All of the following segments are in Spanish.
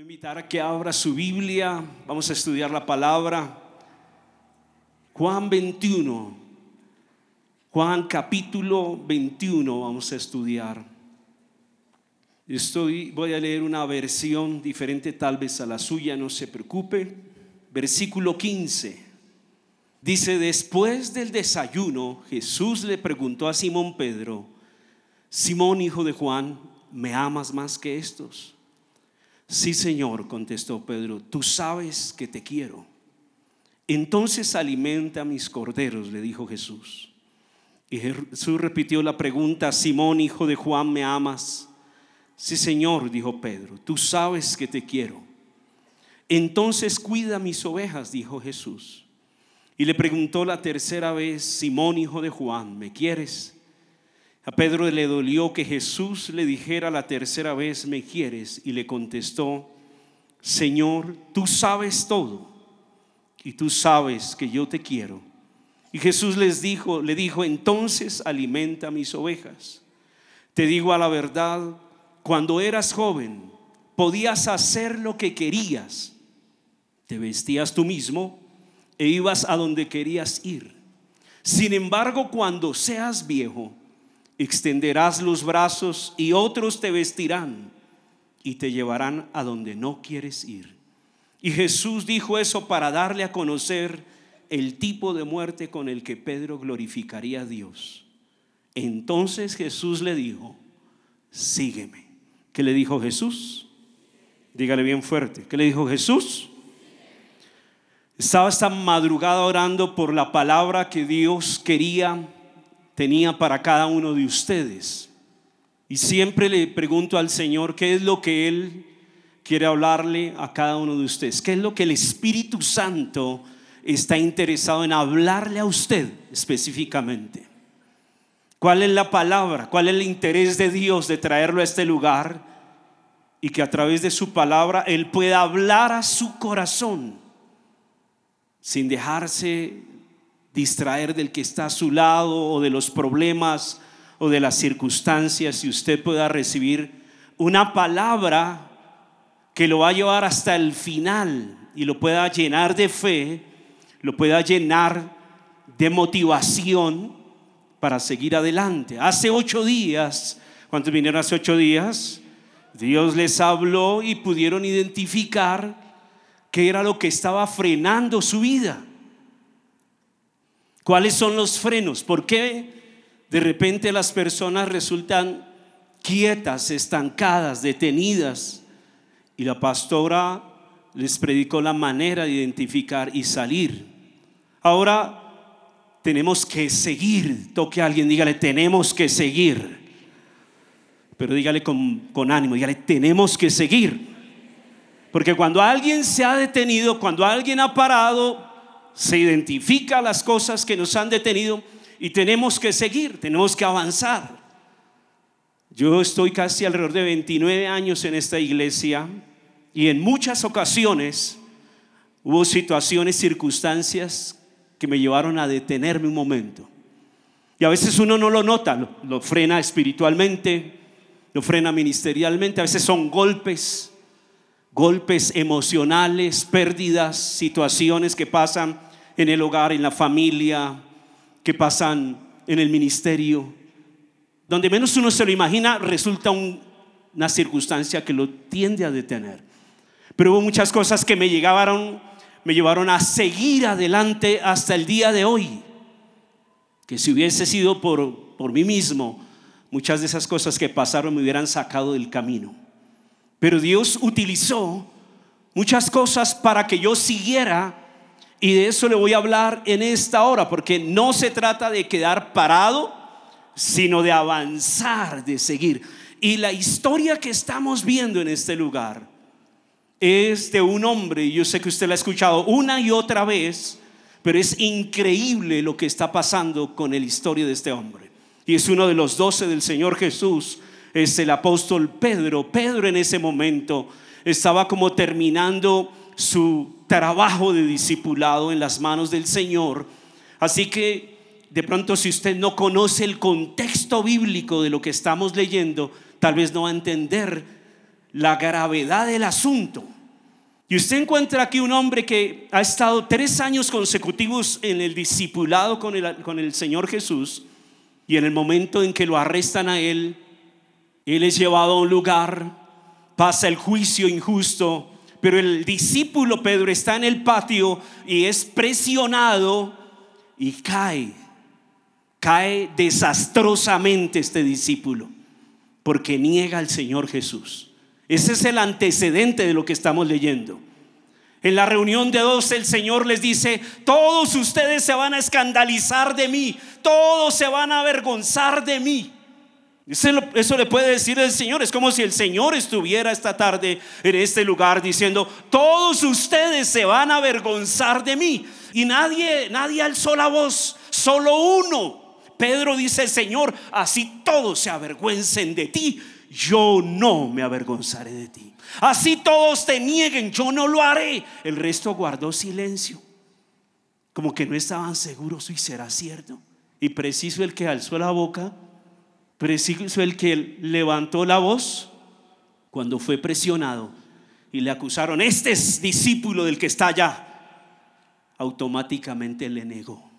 a invitar a que abra su Biblia. Vamos a estudiar la palabra. Juan 21. Juan capítulo 21 vamos a estudiar. Estoy, voy a leer una versión diferente tal vez a la suya, no se preocupe. Versículo 15. Dice, después del desayuno, Jesús le preguntó a Simón Pedro, Simón hijo de Juan, ¿me amas más que estos? Sí, Señor, contestó Pedro, tú sabes que te quiero. Entonces alimenta a mis corderos, le dijo Jesús. Y Jesús repitió la pregunta, Simón, hijo de Juan, ¿me amas? Sí, Señor, dijo Pedro, tú sabes que te quiero. Entonces cuida mis ovejas, dijo Jesús. Y le preguntó la tercera vez, Simón, hijo de Juan, ¿me quieres? A Pedro le dolió que Jesús le dijera la tercera vez, ¿me quieres? Y le contestó, Señor, tú sabes todo y tú sabes que yo te quiero. Y Jesús les dijo, le dijo, entonces alimenta mis ovejas. Te digo a la verdad, cuando eras joven, podías hacer lo que querías. Te vestías tú mismo e ibas a donde querías ir. Sin embargo, cuando seas viejo, extenderás los brazos y otros te vestirán y te llevarán a donde no quieres ir. Y Jesús dijo eso para darle a conocer el tipo de muerte con el que Pedro glorificaría a Dios. Entonces Jesús le dijo, sígueme. ¿Qué le dijo Jesús? Dígale bien fuerte. ¿Qué le dijo Jesús? Estaba esta madrugada orando por la palabra que Dios quería tenía para cada uno de ustedes. Y siempre le pregunto al Señor qué es lo que Él quiere hablarle a cada uno de ustedes. ¿Qué es lo que el Espíritu Santo está interesado en hablarle a usted específicamente? ¿Cuál es la palabra? ¿Cuál es el interés de Dios de traerlo a este lugar? Y que a través de su palabra Él pueda hablar a su corazón sin dejarse distraer del que está a su lado o de los problemas o de las circunstancias y usted pueda recibir una palabra que lo va a llevar hasta el final y lo pueda llenar de fe, lo pueda llenar de motivación para seguir adelante. Hace ocho días, ¿cuántos vinieron hace ocho días? Dios les habló y pudieron identificar qué era lo que estaba frenando su vida. ¿Cuáles son los frenos? ¿Por qué de repente las personas resultan quietas, estancadas, detenidas? Y la pastora les predicó la manera de identificar y salir. Ahora tenemos que seguir. Toque a alguien, dígale, tenemos que seguir. Pero dígale con, con ánimo, dígale, tenemos que seguir. Porque cuando alguien se ha detenido, cuando alguien ha parado, se identifica las cosas que nos han detenido y tenemos que seguir, tenemos que avanzar. Yo estoy casi alrededor de 29 años en esta iglesia y en muchas ocasiones hubo situaciones, circunstancias que me llevaron a detenerme un momento. Y a veces uno no lo nota, lo, lo frena espiritualmente, lo frena ministerialmente, a veces son golpes, golpes emocionales, pérdidas, situaciones que pasan en el hogar, en la familia, que pasan en el ministerio. Donde menos uno se lo imagina, resulta una circunstancia que lo tiende a detener. Pero hubo muchas cosas que me llegaron, me llevaron a seguir adelante hasta el día de hoy. Que si hubiese sido por, por mí mismo, muchas de esas cosas que pasaron me hubieran sacado del camino. Pero Dios utilizó muchas cosas para que yo siguiera y de eso le voy a hablar en esta hora, porque no se trata de quedar parado, sino de avanzar, de seguir. Y la historia que estamos viendo en este lugar es de un hombre, y yo sé que usted la ha escuchado una y otra vez, pero es increíble lo que está pasando con la historia de este hombre. Y es uno de los doce del Señor Jesús, es el apóstol Pedro. Pedro en ese momento estaba como terminando su trabajo de discipulado en las manos del Señor. Así que de pronto si usted no conoce el contexto bíblico de lo que estamos leyendo, tal vez no va a entender la gravedad del asunto. Y usted encuentra aquí un hombre que ha estado tres años consecutivos en el discipulado con el, con el Señor Jesús y en el momento en que lo arrestan a él, él es llevado a un lugar, pasa el juicio injusto, pero el discípulo Pedro está en el patio y es presionado y cae, cae desastrosamente este discípulo, porque niega al Señor Jesús. Ese es el antecedente de lo que estamos leyendo. En la reunión de dos el Señor les dice, todos ustedes se van a escandalizar de mí, todos se van a avergonzar de mí. Eso, le puede decir el Señor. Es como si el Señor estuviera esta tarde en este lugar diciendo, todos ustedes se van a avergonzar de mí. Y nadie, nadie alzó la voz, solo uno. Pedro dice, Señor, así todos se avergüencen de ti yo no me avergonzaré de ti. Así todos te nieguen, yo no lo haré. El resto guardó silencio, como que no estaban seguros y será cierto. Y preciso el que alzó la boca, preciso el que levantó la voz cuando fue presionado y le acusaron, este es discípulo del que está allá. Automáticamente le negó.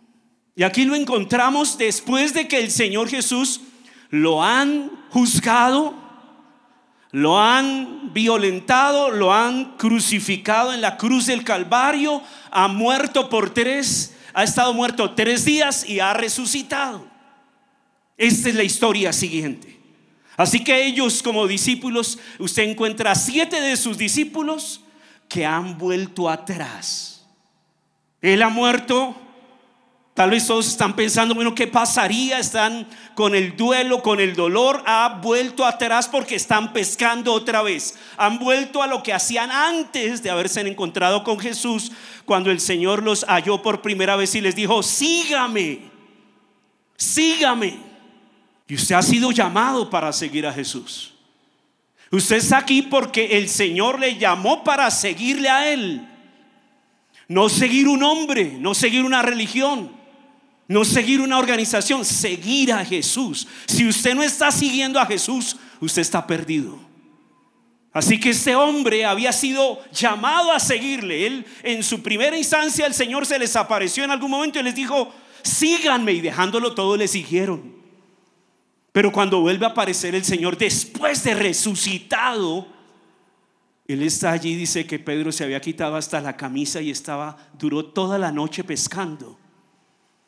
Y aquí lo encontramos después de que el Señor Jesús lo han juzgado, lo han violentado, lo han crucificado en la cruz del Calvario, ha muerto por tres, ha estado muerto tres días y ha resucitado. Esta es la historia siguiente. Así que ellos como discípulos, usted encuentra siete de sus discípulos que han vuelto atrás. Él ha muerto, Tal vez todos están pensando, bueno, ¿qué pasaría? Están con el duelo, con el dolor. Ha vuelto atrás porque están pescando otra vez. Han vuelto a lo que hacían antes de haberse encontrado con Jesús, cuando el Señor los halló por primera vez y les dijo, sígame, sígame. Y usted ha sido llamado para seguir a Jesús. Usted está aquí porque el Señor le llamó para seguirle a Él. No seguir un hombre, no seguir una religión. No seguir una organización, seguir a Jesús. Si usted no está siguiendo a Jesús, usted está perdido. Así que este hombre había sido llamado a seguirle. Él en su primera instancia el Señor se les apareció en algún momento y les dijo, síganme y dejándolo todo le siguieron. Pero cuando vuelve a aparecer el Señor después de resucitado, Él está allí, dice que Pedro se había quitado hasta la camisa y estaba, duró toda la noche pescando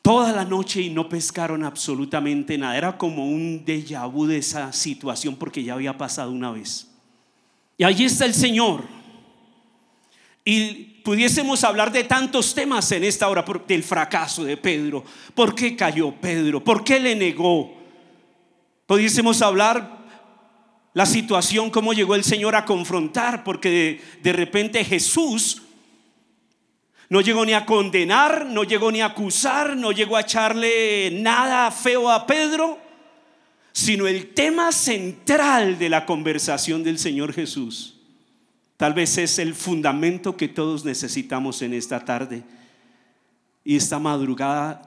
toda la noche y no pescaron absolutamente nada. Era como un déjà vu de esa situación porque ya había pasado una vez. Y allí está el Señor. Y pudiésemos hablar de tantos temas en esta hora, del fracaso de Pedro. ¿Por qué cayó Pedro? ¿Por qué le negó? Pudiésemos hablar la situación, cómo llegó el Señor a confrontar, porque de, de repente Jesús no llegó ni a condenar, no llegó ni a acusar, no llegó a echarle nada feo a Pedro, sino el tema central de la conversación del Señor Jesús. Tal vez es el fundamento que todos necesitamos en esta tarde. Y esta madrugada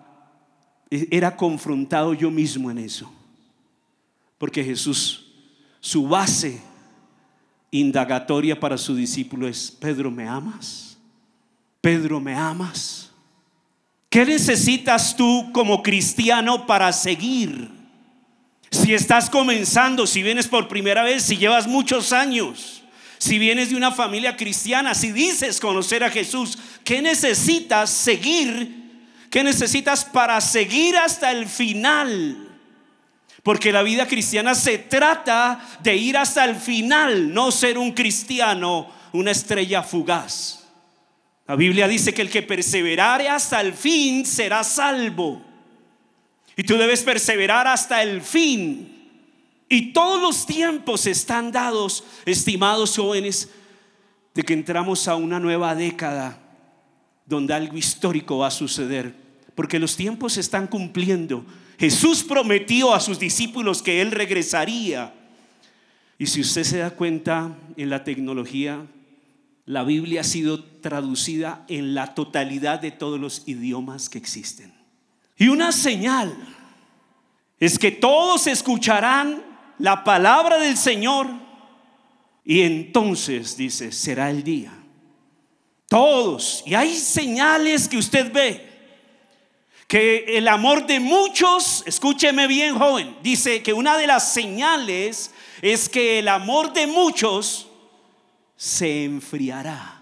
era confrontado yo mismo en eso. Porque Jesús, su base indagatoria para su discípulo es, Pedro, ¿me amas? Pedro, ¿me amas? ¿Qué necesitas tú como cristiano para seguir? Si estás comenzando, si vienes por primera vez, si llevas muchos años, si vienes de una familia cristiana, si dices conocer a Jesús, ¿qué necesitas seguir? ¿Qué necesitas para seguir hasta el final? Porque la vida cristiana se trata de ir hasta el final, no ser un cristiano, una estrella fugaz. La Biblia dice que el que perseverare hasta el fin será salvo. Y tú debes perseverar hasta el fin. Y todos los tiempos están dados, estimados jóvenes, de que entramos a una nueva década donde algo histórico va a suceder. Porque los tiempos se están cumpliendo. Jesús prometió a sus discípulos que Él regresaría. Y si usted se da cuenta en la tecnología, la Biblia ha sido traducida en la totalidad de todos los idiomas que existen. Y una señal es que todos escucharán la palabra del Señor y entonces dice, será el día Todos. Y hay señales que usted ve. Que el amor de muchos, escúcheme bien joven, dice que una de las señales es que el amor de muchos se enfriará.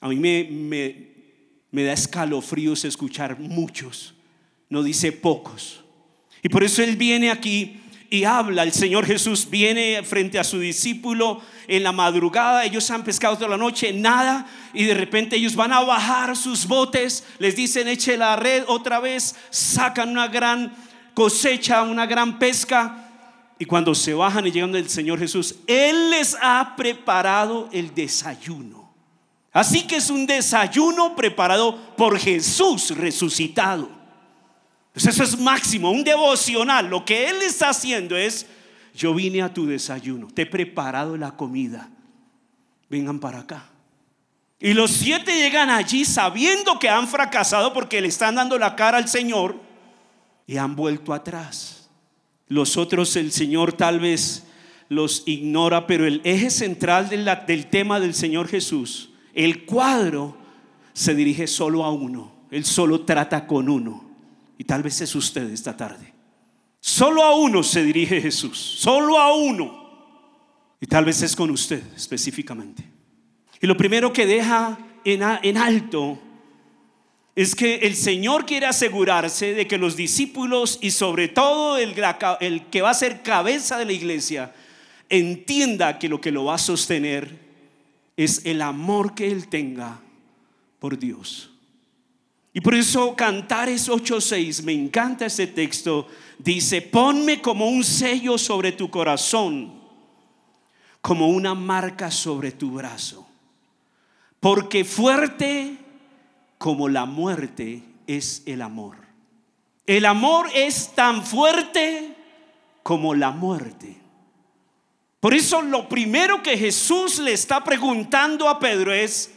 A mí me, me, da escalofríos escuchar muchos, no dice pocos. Y por eso Él viene aquí y habla. El Señor Jesús viene frente a su discípulo en la madrugada. Ellos han pescado toda la noche, nada. Y de repente ellos van a bajar sus botes. Les dicen, eche la red otra vez. Sacan una gran cosecha, una gran pesca. Y cuando se bajan y llegan del Señor Jesús, Él les ha preparado el desayuno. Así que es un desayuno preparado por Jesús resucitado. Eso es máximo, un devocional. Lo que Él está haciendo es, yo vine a tu desayuno, te he preparado la comida. Vengan para acá. Y los siete llegan allí sabiendo que han fracasado porque le están dando la cara al Señor y han vuelto atrás. Los otros el Señor tal vez los ignora, pero el eje central del tema del Señor Jesús, el cuadro, se dirige solo a uno. Él solo trata con uno. Y tal vez es usted esta tarde. Solo a uno se dirige Jesús, solo a uno. Y tal vez es con usted específicamente. Y lo primero que deja en, alto es que el Señor quiere asegurarse de que los discípulos y sobre todo el, que va a ser cabeza de la iglesia entienda que lo que lo va a sostener es el amor que Él tenga por Dios. Y por eso Cantares 8:6, me encanta ese texto, dice, ponme como un sello sobre tu corazón, como una marca sobre tu brazo, porque fuerte como la muerte es el amor. El amor es tan fuerte como la muerte. Por eso lo primero que Jesús le está preguntando a Pedro es,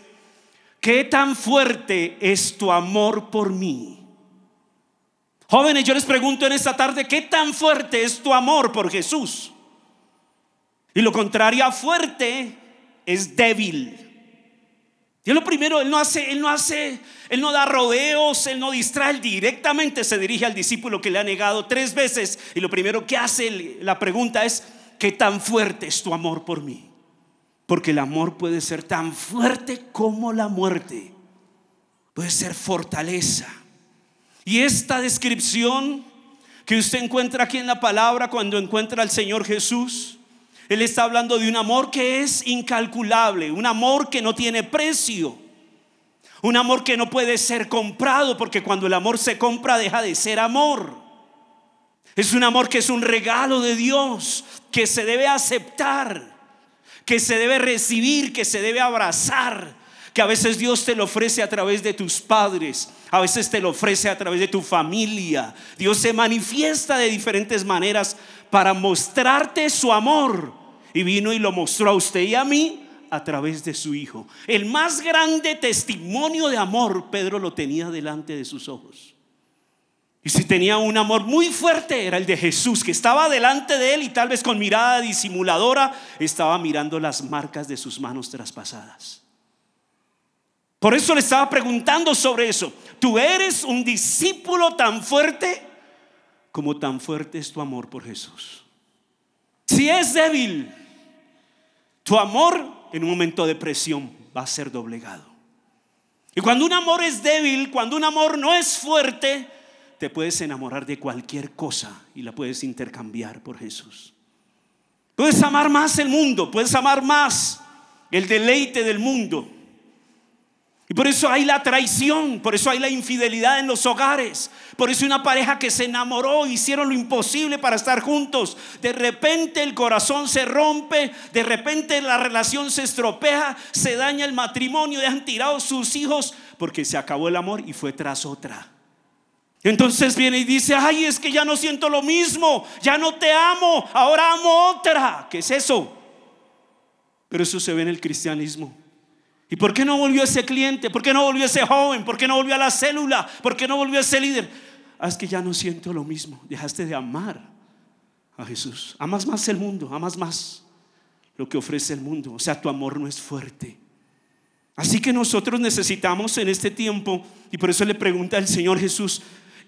¿Qué tan fuerte es tu amor por mí? Jóvenes, yo les pregunto en esta tarde, ¿qué tan fuerte es tu amor por Jesús? Y lo contrario a fuerte es débil. Y lo primero, él no hace, él no hace, él no da rodeos, él no distrae, directamente se dirige al discípulo que le ha negado tres veces. Y lo primero que hace la pregunta es, ¿qué tan fuerte es tu amor por mí? Porque el amor puede ser tan fuerte como la muerte. Puede ser fortaleza. Y esta descripción que usted encuentra aquí en la palabra cuando encuentra al Señor Jesús, Él está hablando de un amor que es incalculable, un amor que no tiene precio, un amor que no puede ser comprado, porque cuando el amor se compra deja de ser amor. Es un amor que es un regalo de Dios, que se debe aceptar que se debe recibir, que se debe abrazar, que a veces Dios te lo ofrece a través de tus padres, a veces te lo ofrece a través de tu familia. Dios se manifiesta de diferentes maneras para mostrarte su amor. Y vino y lo mostró a usted y a mí a través de su Hijo. El más grande testimonio de amor, Pedro lo tenía delante de sus ojos. Y si tenía un amor muy fuerte era el de Jesús, que estaba delante de él y tal vez con mirada disimuladora estaba mirando las marcas de sus manos traspasadas. Por eso le estaba preguntando sobre eso. Tú eres un discípulo tan fuerte como tan fuerte es tu amor por Jesús. Si es débil, tu amor en un momento de presión va a ser doblegado. Y cuando un amor es débil, cuando un amor no es fuerte, te puedes enamorar de cualquier cosa y la puedes intercambiar por Jesús. Puedes amar más el mundo, puedes amar más el deleite del mundo. Y por eso hay la traición, por eso hay la infidelidad en los hogares, por eso una pareja que se enamoró, hicieron lo imposible para estar juntos. De repente el corazón se rompe, de repente la relación se estropea, se daña el matrimonio, dejan tirados sus hijos porque se acabó el amor y fue tras otra. Entonces viene y dice, ay, es que ya no siento lo mismo, ya no te amo, ahora amo otra. ¿Qué es eso? Pero eso se ve en el cristianismo. ¿Y por qué no volvió ese cliente? ¿Por qué no volvió ese joven? ¿Por qué no volvió a la célula? ¿Por qué no volvió ese líder? Ah, es que ya no siento lo mismo. Dejaste de amar a Jesús. Amas más el mundo, amas más lo que ofrece el mundo. O sea, tu amor no es fuerte. Así que nosotros necesitamos en este tiempo, y por eso le pregunta al Señor Jesús,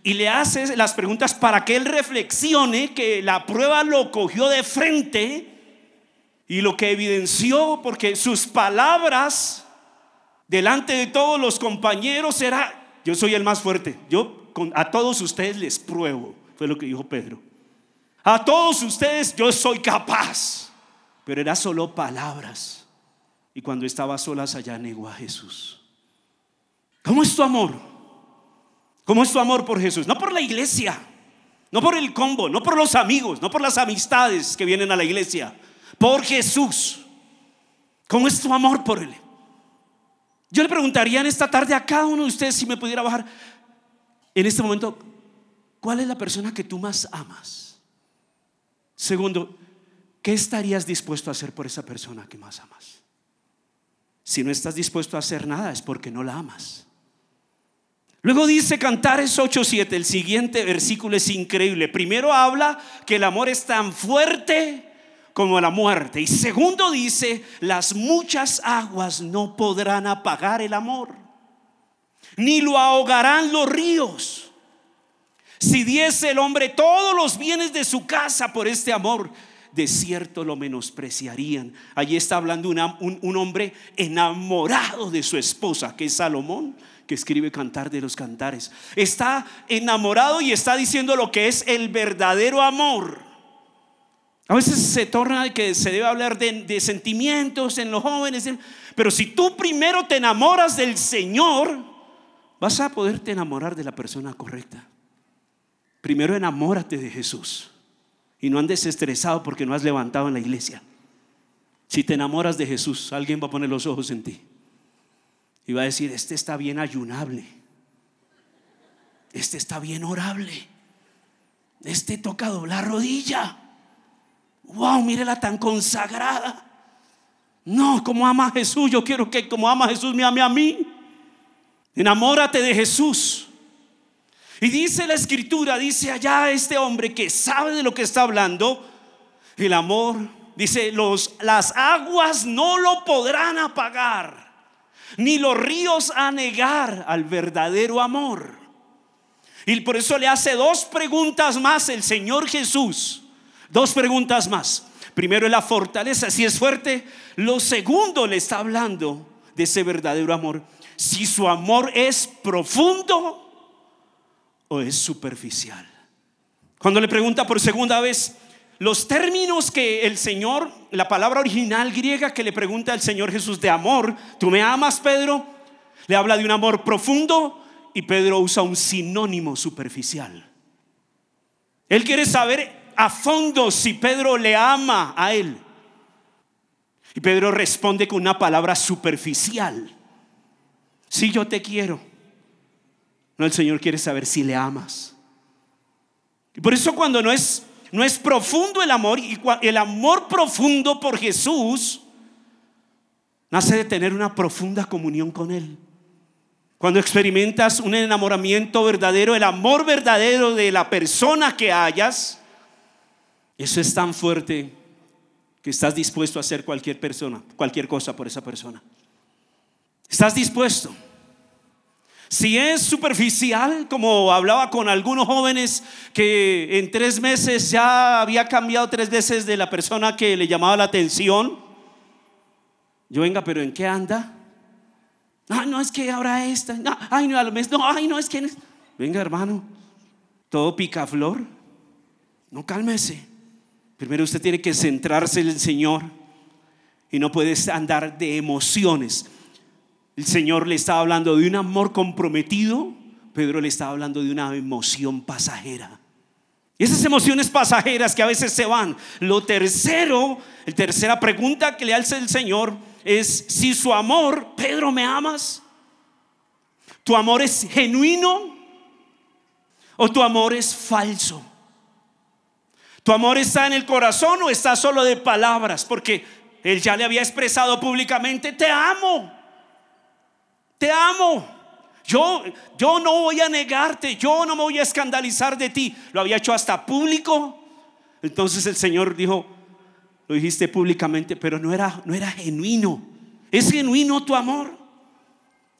y le hace las preguntas para que él reflexione que la prueba lo cogió de frente y lo que evidenció, porque sus palabras delante de todos los compañeros era, yo soy el más fuerte, yo a todos ustedes les pruebo, fue lo que dijo Pedro. A todos ustedes yo soy capaz, pero era solo palabras. Y cuando estaba solas allá negó a Jesús. ¿Cómo es tu amor? ¿Cómo es tu amor por Jesús? No por la iglesia, no por el combo, no por los amigos, no por las amistades que vienen a la iglesia, por Jesús. ¿Cómo es tu amor por Él? Yo le preguntaría en esta tarde a cada uno de ustedes si me pudiera bajar en este momento, ¿cuál es la persona que tú más amas? Segundo, ¿qué estarías dispuesto a hacer por esa persona que más amas? Si no estás dispuesto a hacer nada es porque no la amas. Luego dice Cantares 8:7, el siguiente versículo es increíble. Primero habla que el amor es tan fuerte como la muerte. Y segundo dice, las muchas aguas no podrán apagar el amor, ni lo ahogarán los ríos. Si diese el hombre todos los bienes de su casa por este amor, de cierto lo menospreciarían. Allí está hablando un, un hombre enamorado de su esposa, que es Salomón, que escribe Cantar de los Cantares. Está enamorado y está diciendo lo que es el verdadero amor. A veces se torna que se debe hablar de, sentimientos en los jóvenes, pero si tú primero te enamoras del Señor, vas a poderte enamorar de la persona correcta. Primero enamórate de Jesús. Y no andes estresado porque no has levantado en la iglesia. Si te enamoras de Jesús, alguien va a poner los ojos en ti. Va a decir, este está bien ayunable. Este está bien orable. Este toca doblar rodilla. Wow, mírela tan consagrada. No, como ama Jesús, yo quiero que como ama Jesús me ame a mí. Enamórate de Jesús. Y dice la escritura, dice allá este hombre que sabe de lo que está hablando, el amor, dice, los, las aguas no lo podrán apagar, ni los ríos anegar al verdadero amor. Y por eso le hace dos preguntas más el Señor Jesús. Dos preguntas más. Primero es la fortaleza, si es fuerte. Lo segundo le está hablando de ese verdadero amor. Si su amor es profundo es superficial? Cuando le pregunta por segunda vez, los términos que el Señor, la palabra original griega que le pregunta al Señor Jesús de amor, ¿tú me amas, Pedro? Le habla de un amor profundo y Pedro usa un sinónimo superficial. Él quiere saber a fondo si Pedro le ama a él. Y Pedro responde con una palabra superficial. Si yo te quiero. No, el Señor quiere saber si le amas. Y por eso cuando no es, no es profundo el amor, y el amor profundo por Jesús nace de tener una profunda comunión con Él. Cuando experimentas un enamoramiento verdadero, el amor verdadero de la persona que hayas, eso es tan fuerte que estás dispuesto a hacer cualquier persona, cualquier cosa por esa persona. ¿Estás dispuesto? Si es superficial, como hablaba con algunos jóvenes que en tres meses ya había cambiado tres veces de la persona que le llamaba la atención, yo venga, pero ¿en qué anda? Ah, no es que ahora esta, no, ay no, a lo no, ay no es que, venga hermano, todo picaflor, no cálmese. Primero usted tiene que centrarse en el Señor y no puedes andar de emociones. El Señor le estaba hablando de un amor comprometido, Pedro le estaba hablando de una emoción pasajera. Y esas emociones pasajeras que a veces se van. Lo tercero, la tercera pregunta que le hace el Señor es si su amor, Pedro, ¿me amas? ¿Tu amor es genuino o tu amor es falso? ¿Tu amor está en el corazón o está solo de palabras? Porque él ya le había expresado públicamente, te amo te amo. Yo, yo no voy a negarte, yo no me voy a escandalizar de ti. Lo había hecho hasta público. Entonces el Señor dijo, lo dijiste públicamente, pero no era, no era genuino. ¿Es genuino tu amor?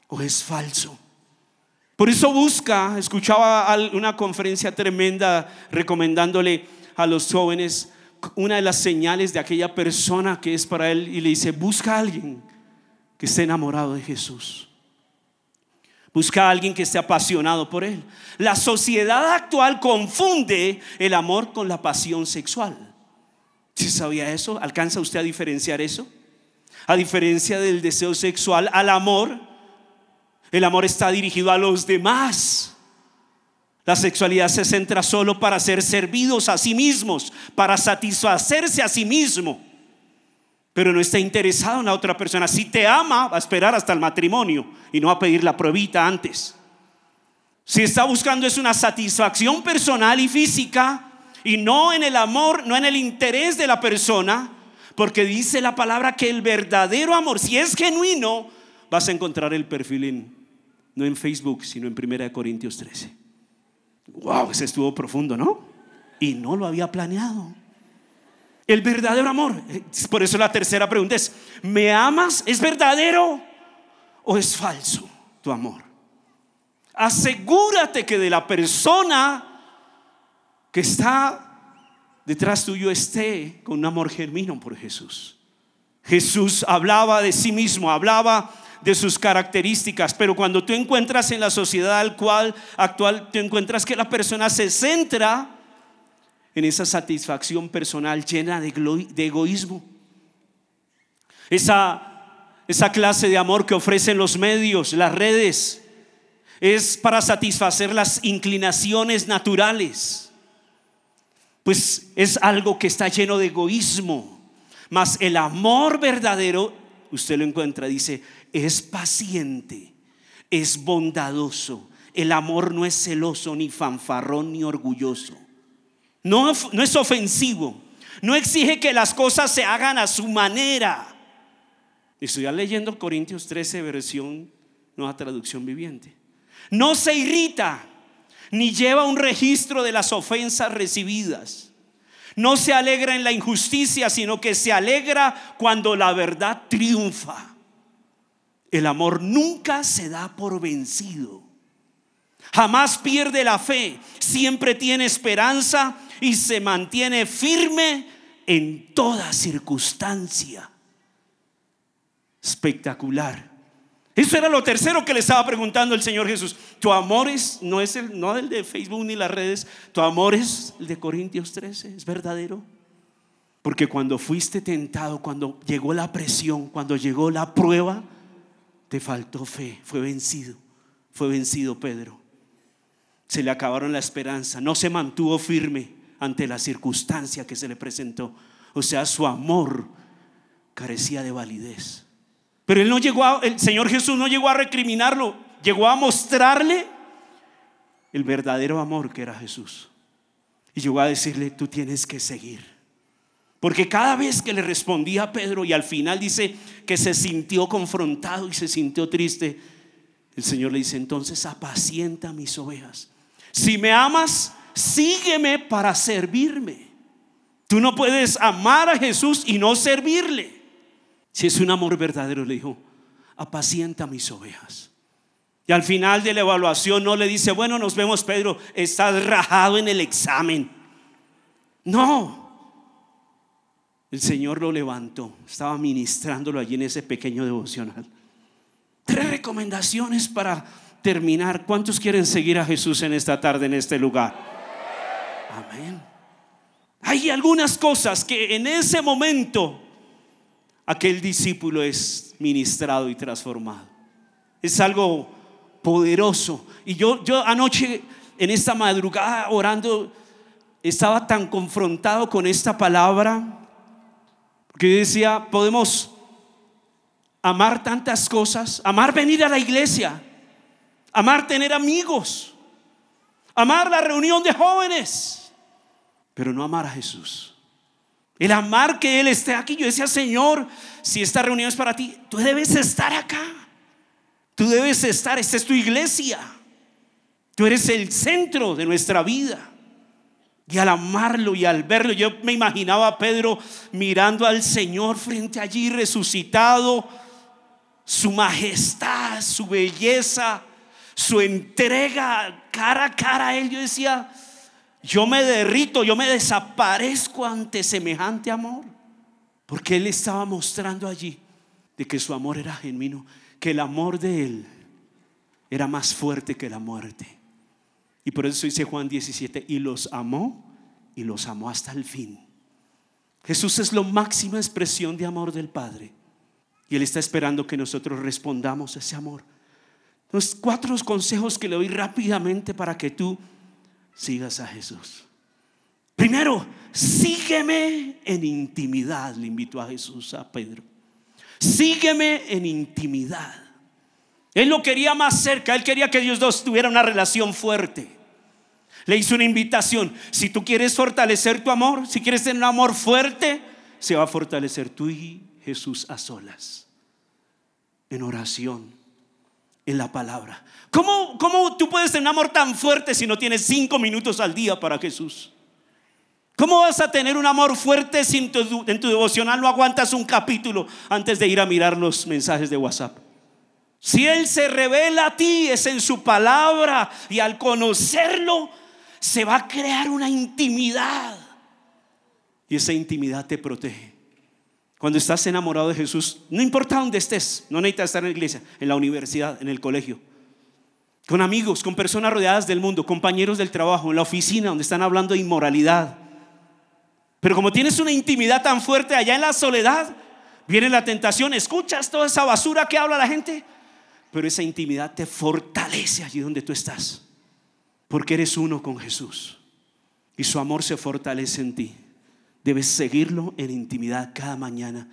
o es falso? Por eso busca, escuchaba una conferencia tremenda recomendándole a los jóvenes una de las señales de aquella persona que es para él y le dice, busca a alguien que esté enamorado de Jesús. Busca a alguien que esté apasionado por él. La sociedad actual confunde el amor con la pasión sexual. ¿Sí sabía eso? ¿Alcanza usted a diferenciar eso? A diferencia del deseo sexual, al amor, el amor está dirigido a los demás. La sexualidad se centra solo para ser servidos a sí mismos, para satisfacerse a sí mismo, pero no está interesado en la otra persona. Si te ama, va a esperar hasta el matrimonio y no va a pedir la pruebita antes. Si está buscando es una satisfacción personal y física y no en el amor, no en el interés de la persona, porque dice la palabra que el verdadero amor, si es genuino, vas a encontrar el perfil en, no en Facebook, sino en 1 Corintios 13. Wow, ese estuvo profundo, ¿no? Y no lo había planeado. El verdadero amor. Por eso la tercera pregunta es, ¿me amas? ¿Es verdadero o es falso tu amor? Asegúrate que de la persona que está detrás tuyo esté con un amor genuino por Jesús. Jesús hablaba de sí mismo, hablaba de sus características, pero cuando tú encuentras en la sociedad actual, actual, tú encuentras que la persona se centra en esa satisfacción personal llena de, egoísmo. Esa, esa clase de amor que ofrecen los medios, las redes, es para satisfacer las inclinaciones naturales. Pues es algo que está lleno de egoísmo. Mas el amor verdadero, usted lo encuentra, dice, es paciente, es bondadoso. El amor no es celoso, ni fanfarrón, ni orgulloso. No, es ofensivo. No exige que las cosas se hagan a su manera. Estoy leyendo Corintios 13, versión, nueva traducción viviente. No se irrita, ni lleva un registro de las ofensas recibidas. No se alegra en la injusticia, sino que se alegra cuando la verdad triunfa. El amor nunca se da por vencido. Jamás pierde la fe, siempre tiene esperanza y se mantiene firme en toda circunstancia. Espectacular. Eso era lo tercero que le estaba preguntando el Señor Jesús. Tu amor es, no es el, no el de Facebook ni las redes, tu amor es el de Corintios 13, es verdadero. Porque cuando fuiste tentado, cuando llegó la presión, cuando llegó la prueba, te faltó fe, fue vencido, fue vencido Pedro. Se le acabaron la esperanza, no se mantuvo firme ante la circunstancia que se le presentó. O sea, su amor carecía de validez. Pero él no llegó a, el Señor Jesús no llegó a recriminarlo, llegó a mostrarle el verdadero amor que era Jesús. Y llegó a decirle, tú tienes que seguir. Porque cada vez que le respondía a Pedro y al final dice que se sintió confrontado y se sintió triste, el Señor le dice, entonces apacienta mis ovejas. Si me amas, sígueme para servirme. Tú no puedes amar a Jesús y no servirle. Si es un amor verdadero, le dijo, apacienta mis ovejas. Y al final de la evaluación no le dice, bueno, nos vemos Pedro, estás rajado en el examen. No, el Señor lo levantó, estaba ministrándolo allí en ese pequeño devocional. Tres recomendaciones para terminar. ¿Cuántos quieren seguir a Jesús en esta tarde, en este lugar? Amén. Hay algunas cosas que en ese momento aquel discípulo es ministrado y transformado. Es algo poderoso. Y yo, yo anoche, en esta madrugada, orando, estaba tan confrontado con esta palabra que decía, podemos amar tantas cosas, amar venir a la iglesia, amar tener amigos, amar la reunión de jóvenes, pero no amar a Jesús. El amar que Él esté aquí. Yo decía, Señor, si esta reunión es para ti, tú debes estar acá. Tú debes estar, esta es tu iglesia. Tú eres el centro de nuestra vida. Y al amarlo y al verlo, yo me imaginaba a Pedro mirando al Señor frente allí resucitado, su majestad, su belleza, su entrega cara a cara a Él. Yo decía, yo me derrito, yo me desaparezco ante semejante amor. Porque Él estaba mostrando allí de que su amor era genuino, que el amor de Él era más fuerte que la muerte. Y por eso dice Juan 17, y los amó y los amó hasta el fin. Jesús es la máxima expresión de amor del Padre. Y Él está esperando que nosotros respondamos a ese amor. Los cuatro consejos que le doy rápidamente para que tú sigas a Jesús. Primero, sígueme en intimidad, le invitó a Jesús a Pedro. Sígueme en intimidad. Él lo quería más cerca, él quería que ellos dos tuvieran una relación fuerte. Le hizo una invitación. Si tú quieres fortalecer tu amor, si quieres tener un amor fuerte, se va a fortalecer tú y Jesús a solas. En oración, en la palabra. ¿Cómo, ¿Cómo tú puedes tener un amor tan fuerte si no tienes cinco minutos al día para Jesús? ¿Cómo vas a tener un amor fuerte si en tu, en tu devocional no aguantas un capítulo antes de ir a mirar los mensajes de WhatsApp? Si Él se revela a ti, es en su palabra y al conocerlo se va a crear una intimidad. Y esa intimidad te protege. Cuando estás enamorado de Jesús, no importa dónde estés, no necesitas estar en la iglesia, en la universidad, en el colegio, con amigos, con personas rodeadas del mundo, compañeros del trabajo, en la oficina donde están hablando de inmoralidad. Pero como tienes una intimidad tan fuerte allá en la soledad, viene la tentación, escuchas toda esa basura que habla la gente, pero esa intimidad te fortalece allí donde tú estás, porque eres uno con Jesús y su amor se fortalece en ti. Debes seguirlo en intimidad cada mañana.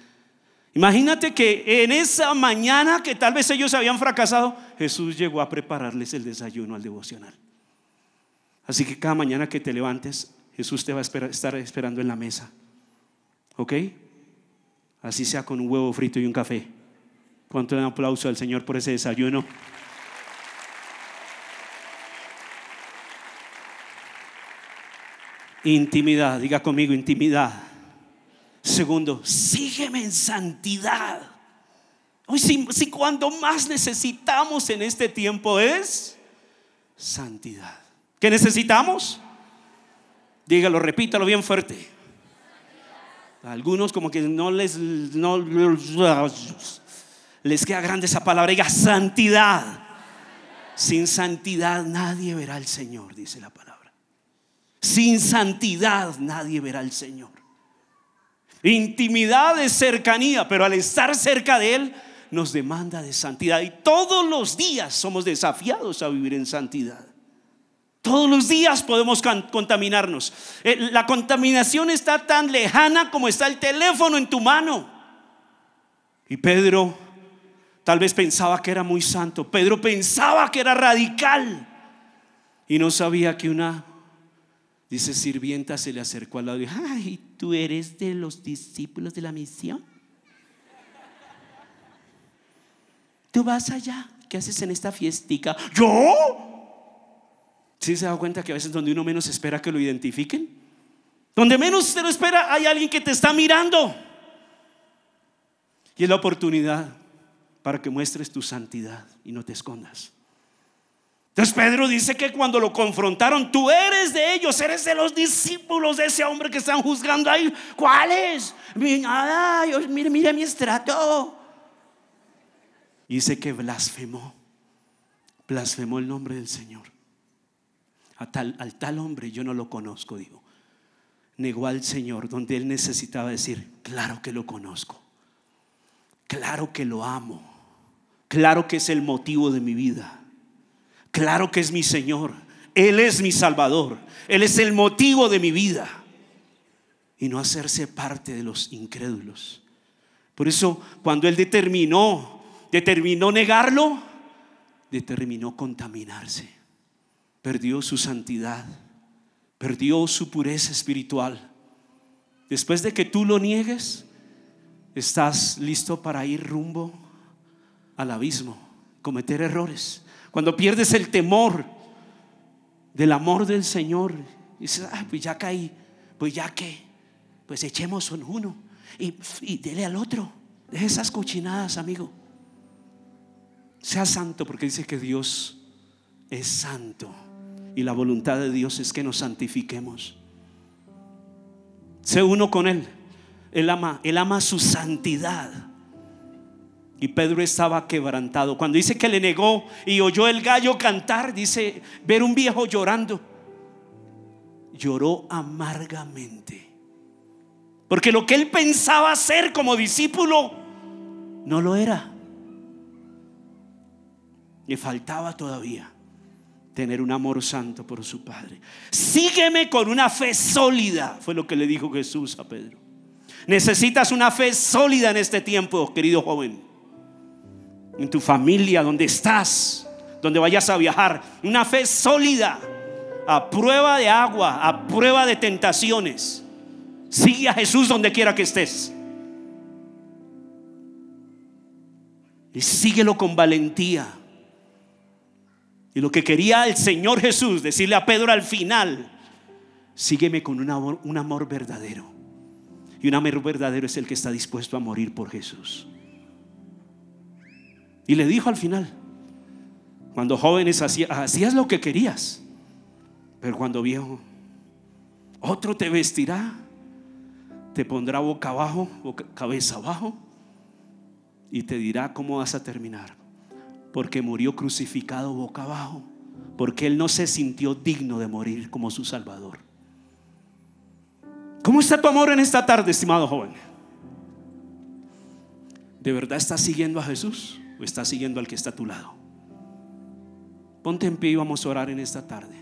Imagínate que en esa mañana que tal vez ellos habían fracasado, Jesús llegó a prepararles el desayuno al devocional. Así que cada mañana que te levantes, Jesús te va a estar esperando en la mesa. ¿Ok? Así sea con un huevo frito y un café. ¿Cuánto un aplauso al Señor por ese desayuno? Intimidad, diga conmigo intimidad. Segundo, sígueme en santidad. Hoy si, cuando más necesitamos en este tiempo es santidad. ¿Qué necesitamos? Dígalo, repítalo bien fuerte. algunos como que no les no, les queda grande esa palabra, diga santidad. Sin santidad nadie verá al Señor, dice la palabra. Sin santidad nadie verá al Señor. Intimidad es cercanía, pero al estar cerca de Él nos demanda de santidad. Y todos los días somos desafiados a vivir en santidad. Todos los días podemos contaminarnos. Eh, la contaminación está tan lejana como está el teléfono en tu mano. Y Pedro Tal vez pensaba que era muy santo. Pedro pensaba que era radical. Y no sabía que una, dice, sirvienta se le acercó al lado y dijo, ay, ¿tú eres de los discípulos de la misión? ¿Tú vas allá? ¿Qué haces en esta fiestica? ¿Yo? ¿Sí se da cuenta que a veces donde uno menos espera que lo identifiquen? Donde menos se lo espera hay alguien que te está mirando. Y es la oportunidad para que muestres tu santidad y no te escondas. Entonces Pedro dice que cuando lo confrontaron, tú eres de ellos, eres de los discípulos de ese hombre que están juzgando ahí. ¿Cuáles? Ay, mire, mire mi estrato. Dice que blasfemó, blasfemó el nombre del Señor. A tal, al tal hombre yo no lo conozco, digo. Negó al Señor donde él necesitaba decir, claro que lo conozco, claro que lo amo Claro que es el motivo de mi vida. Claro que es mi Señor. Él es mi Salvador. Él es el motivo de mi vida. Y no hacerse parte de los incrédulos. Por eso cuando Él determinó, determinó negarlo, determinó contaminarse. Perdió su santidad. Perdió su pureza espiritual. Después de que tú lo niegues, estás listo para ir rumbo al abismo, cometer errores. Cuando pierdes el temor del amor del Señor, dices, ah, pues ya caí, pues ya que, pues echemos un uno y, y dele al otro. Deje esas cochinadas, amigo. Sea santo porque dice que Dios es santo y la voluntad de Dios es que nos santifiquemos. Sé uno con Él. Él ama, él ama su santidad. Y Pedro estaba quebrantado. Cuando dice que le negó y oyó el gallo cantar, dice ver un viejo llorando. Lloró amargamente. Porque lo que él pensaba ser como discípulo no lo era. Le faltaba todavía tener un amor santo por su Padre. Sígueme con una fe sólida, fue lo que le dijo Jesús a Pedro. Necesitas una fe sólida en este tiempo, querido joven. En tu familia, donde estás, donde vayas a viajar. Una fe sólida, a prueba de agua, a prueba de tentaciones. Sigue a Jesús donde quiera que estés. Y síguelo con valentía. Y lo que quería el Señor Jesús decirle a Pedro al final, sígueme con un amor, un amor verdadero. Y un amor verdadero es el que está dispuesto a morir por Jesús. Y le dijo al final, cuando jóvenes hacías, lo que querías, pero cuando viejo, otro te vestirá, te pondrá boca abajo, cabeza abajo, y te dirá cómo vas a terminar porque murió crucificado boca abajo, porque Él no se sintió digno de morir como su Salvador. ¿Cómo está tu amor en esta tarde, estimado joven? ¿De verdad estás siguiendo a Jesús o estás siguiendo al que está a tu lado? Ponte en pie y vamos a orar en esta tarde.